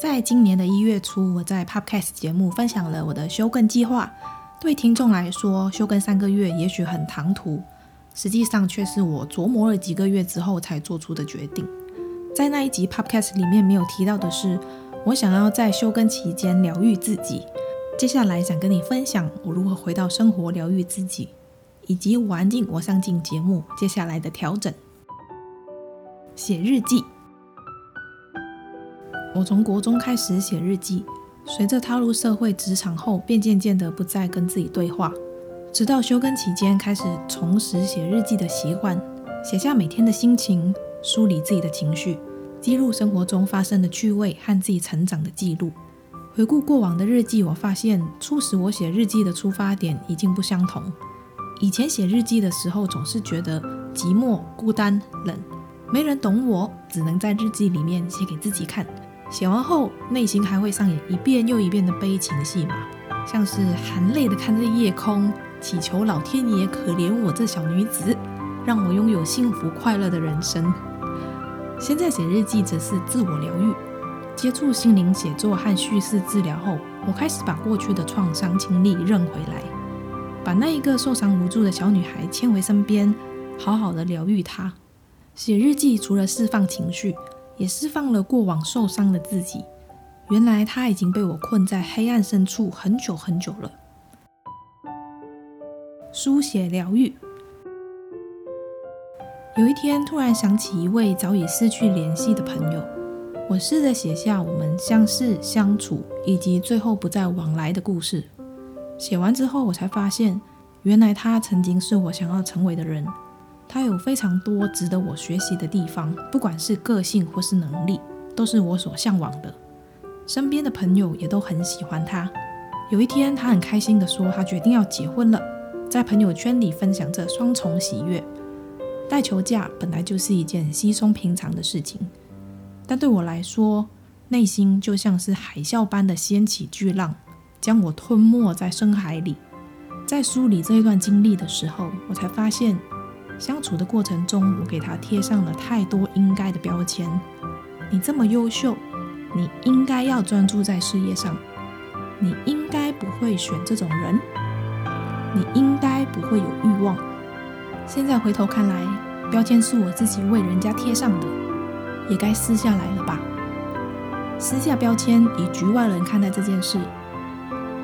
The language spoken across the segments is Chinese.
在今年的一月初，我在 Podcast 节目分享了我的休更计划。对听众来说，休更三个月也许很唐突，实际上却是我琢磨了几个月之后才做出的决定。在那一集 Podcast 里面没有提到的是，我想要在休更期间疗愈自己。接下来想跟你分享我如何回到生活疗愈自己，以及我安静我上进节目接下来的调整。写日记，我从国中开始写日记。随着踏入社会职场后，便渐渐的不再跟自己对话，直到休更期间开始重拾写日记的习惯，写下每天的心情，梳理自己的情绪，记录生活中发生的趣味和自己成长的记录。回顾过往的日记，我发现促使我写日记的出发点已经不相同。以前写日记的时候，总是觉得寂寞、孤单、冷，没人懂我，只能在日记里面写给自己看。写完后，内心还会上演一遍又一遍的悲情戏码，像是含泪的看着夜空，祈求老天爷可怜我这小女子，让我拥有幸福快乐的人生。现在写日记则是自我疗愈，接触心灵写作和叙事治疗后，我开始把过去的创伤经历认回来，把那一个受伤无助的小女孩牵回身边，好好的疗愈她。写日记除了释放情绪。也释放了过往受伤的自己。原来他已经被我困在黑暗深处很久很久了。书写疗愈。有一天突然想起一位早已失去联系的朋友，我试着写下我们相识、相处以及最后不再往来的故事。写完之后，我才发现，原来他曾经是我想要成为的人。他有非常多值得我学习的地方，不管是个性或是能力，都是我所向往的。身边的朋友也都很喜欢他。有一天，他很开心地说，他决定要结婚了，在朋友圈里分享着双重喜悦。带球嫁本来就是一件稀松平常的事情，但对我来说，内心就像是海啸般的掀起巨浪，将我吞没在深海里。在梳理这一段经历的时候，我才发现。相处的过程中，我给他贴上了太多应该的标签。你这么优秀，你应该要专注在事业上，你应该不会选这种人，你应该不会有欲望。现在回头看来，标签是我自己为人家贴上的，也该撕下来了吧？撕下标签，以局外人看待这件事，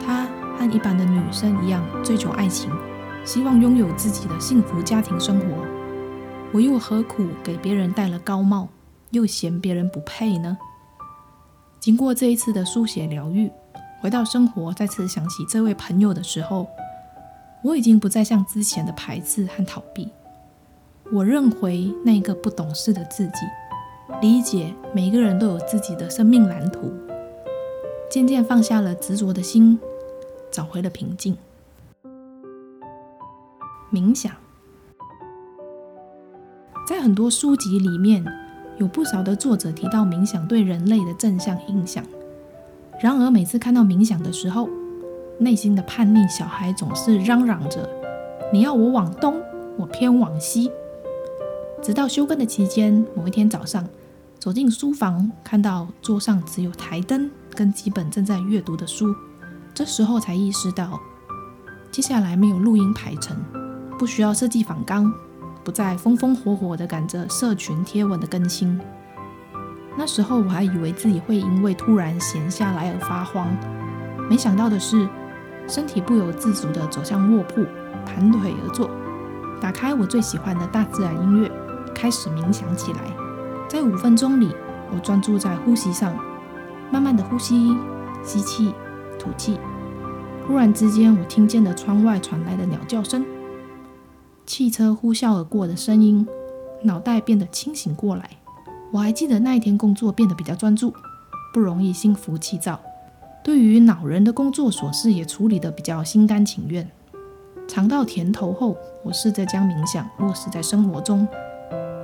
他和一般的女生一样追求爱情。希望拥有自己的幸福家庭生活，我又何苦给别人戴了高帽，又嫌别人不配呢？经过这一次的书写疗愈，回到生活，再次想起这位朋友的时候，我已经不再像之前的排斥和逃避。我认回那个不懂事的自己，理解每个人都有自己的生命蓝图，渐渐放下了执着的心，找回了平静。冥想，在很多书籍里面，有不少的作者提到冥想对人类的正向影响。然而，每次看到冥想的时候，内心的叛逆小孩总是嚷嚷着：“你要我往东，我偏往西。”直到休更的期间，某一天早上走进书房，看到桌上只有台灯跟几本正在阅读的书，这时候才意识到，接下来没有录音排程。不需要设计仿纲，不再风风火火地赶着社群贴文的更新。那时候我还以为自己会因为突然闲下来而发慌，没想到的是，身体不由自主地走向卧铺，盘腿而坐，打开我最喜欢的大自然音乐，开始冥想起来。在五分钟里，我专注在呼吸上，慢慢的呼吸，吸气，吐气。忽然之间，我听见了窗外传来的鸟叫声。汽车呼啸而过的声音，脑袋变得清醒过来。我还记得那一天工作变得比较专注，不容易心浮气躁。对于恼人的工作琐事也处理得比较心甘情愿。尝到甜头后，我试着将冥想落实在生活中，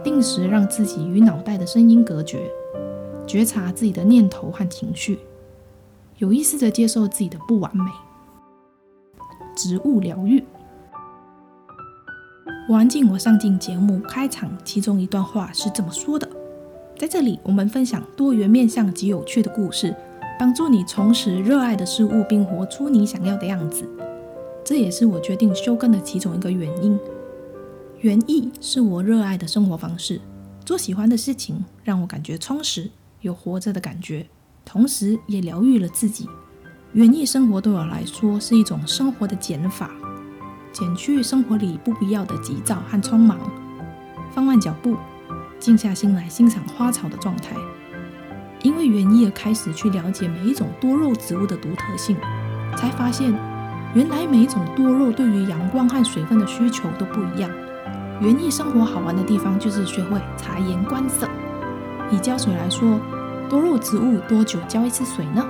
定时让自己与脑袋的声音隔绝，觉察自己的念头和情绪，有意识地接受自己的不完美。植物疗愈。王静我上镜节目开场，其中一段话是这么说的：在这里，我们分享多元面向及有趣的故事。帮助你重拾热爱的事物，并活出你想要的样子。这也是我决定休更的其中一个原因。园艺是我热爱的生活方式，做喜欢的事情让我感觉充实，有活着的感觉，同时也疗愈了自己。园艺生活对我来说是一种生活的减法，减去生活里不必要的急躁和匆忙，放慢脚步，静下心来欣赏花草的状态。因为园艺而开始去了解每一种多肉植物的独特性，才发现原来每一种多肉对于阳光和水分的需求都不一样。园艺生活好玩的地方就是学会察言观色。以浇水来说，多肉植物多久浇一次水呢？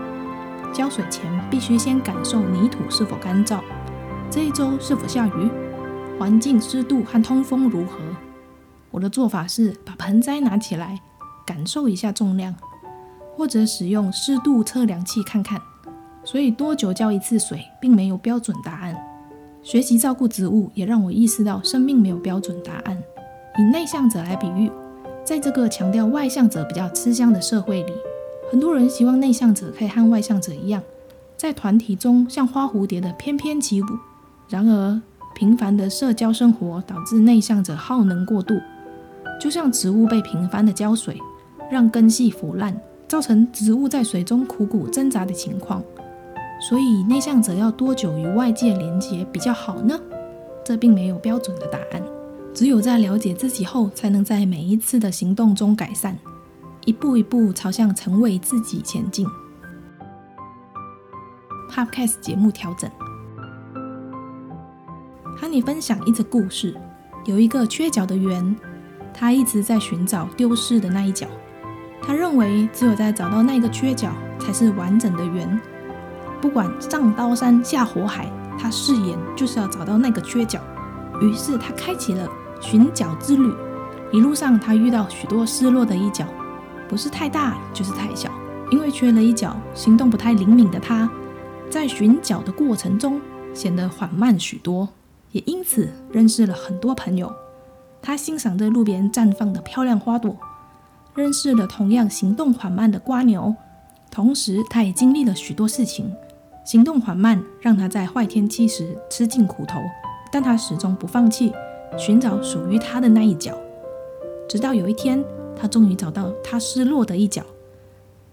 浇水前必须先感受泥土是否干燥，这一周是否下雨，环境湿度和通风如何。我的做法是把盆栽拿起来，感受一下重量。或者使用湿度测量器看看，所以多久浇一次水，并没有标准答案。学习照顾植物，也让我意识到生命没有标准答案。以内向者来比喻，在这个强调外向者比较吃香的社会里，很多人希望内向者可以和外向者一样，在团体中像花蝴蝶的翩翩起舞。然而，频繁的社交生活导致内向者耗能过度，就像植物被频繁的浇水，让根系腐烂。造成植物在水中苦苦挣扎的情况，所以内向者要多久与外界连接比较好呢？这并没有标准的答案，只有在了解自己后，才能在每一次的行动中改善，一步一步朝向成为自己前进。Podcast 节目调整，你分享一则故事。有一个缺角的圆，他一直在寻找丢失的那一角。他认为，只有在找到那个缺角，才是完整的圆。不管上刀山下火海，他誓言就是要找到那个缺角。于是他开启了寻角之旅。一路上，他遇到许多失落的一角，不是太大，就是太小。因为缺了一角，行动不太灵敏的他，在寻角的过程中显得缓慢许多，也因此认识了很多朋友。他欣赏着路边绽放的漂亮花朵。认识了同样行动缓慢的瓜牛，同时他也经历了许多事情。行动缓慢让他在坏天气时吃尽苦头，但他始终不放弃，寻找属于他的那一角。直到有一天，他终于找到他失落的一角，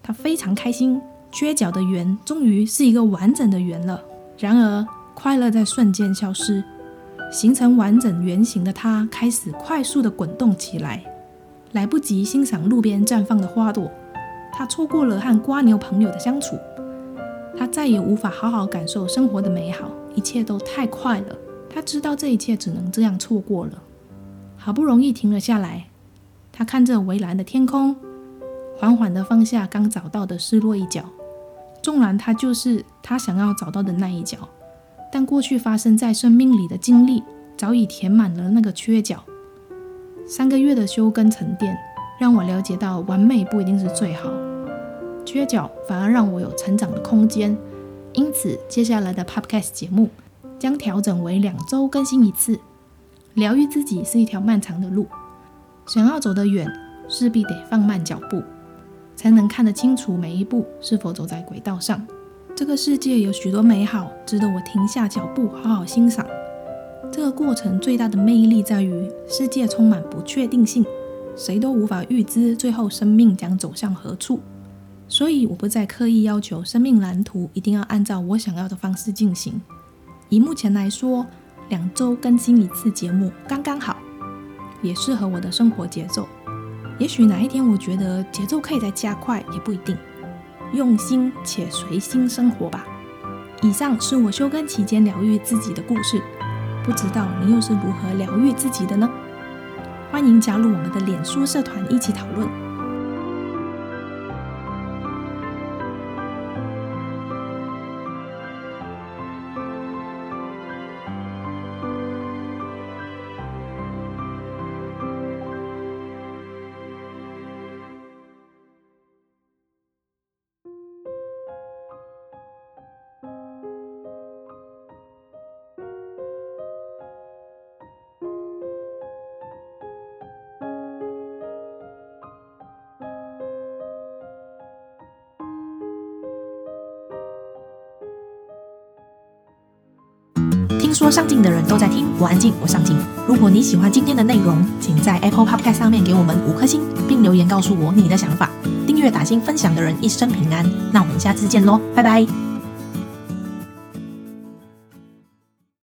他非常开心，缺角的圆终于是一个完整的圆了。然而，快乐在瞬间消失，形成完整圆形的他开始快速地滚动起来。来不及欣赏路边绽放的花朵，他错过了和瓜牛朋友的相处，他再也无法好好感受生活的美好，一切都太快了。他知道这一切只能这样错过了。好不容易停了下来，他看着蔚蓝的天空，缓缓地放下刚找到的失落一角。纵然他就是他想要找到的那一角，但过去发生在生命里的经历早已填满了那个缺角。三个月的休耕沉淀，让我了解到完美不一定是最好，缺角反而让我有成长的空间。因此，接下来的 Podcast 节目将调整为两周更新一次。疗愈自己是一条漫长的路，想要走得远，势必得放慢脚步，才能看得清楚每一步是否走在轨道上。这个世界有许多美好，值得我停下脚步，好好欣赏。这个过程最大的魅力在于，世界充满不确定性，谁都无法预知最后生命将走向何处。所以，我不再刻意要求生命蓝图一定要按照我想要的方式进行。以目前来说，两周更新一次节目刚刚好，也适合我的生活节奏。也许哪一天我觉得节奏可以再加快，也不一定。用心且随心生活吧。以上是我休耕期间疗愈自己的故事。不知道你又是如何疗愈自己的呢？欢迎加入我们的脸书社团一起讨论。听说上镜的人都在听，我安静，我上镜。如果你喜欢今天的内容，请在 Apple Podcast 上面给我们五颗星，并留言告诉我你的想法。订阅打星分享的人一生平安。那我们下次见喽，拜拜。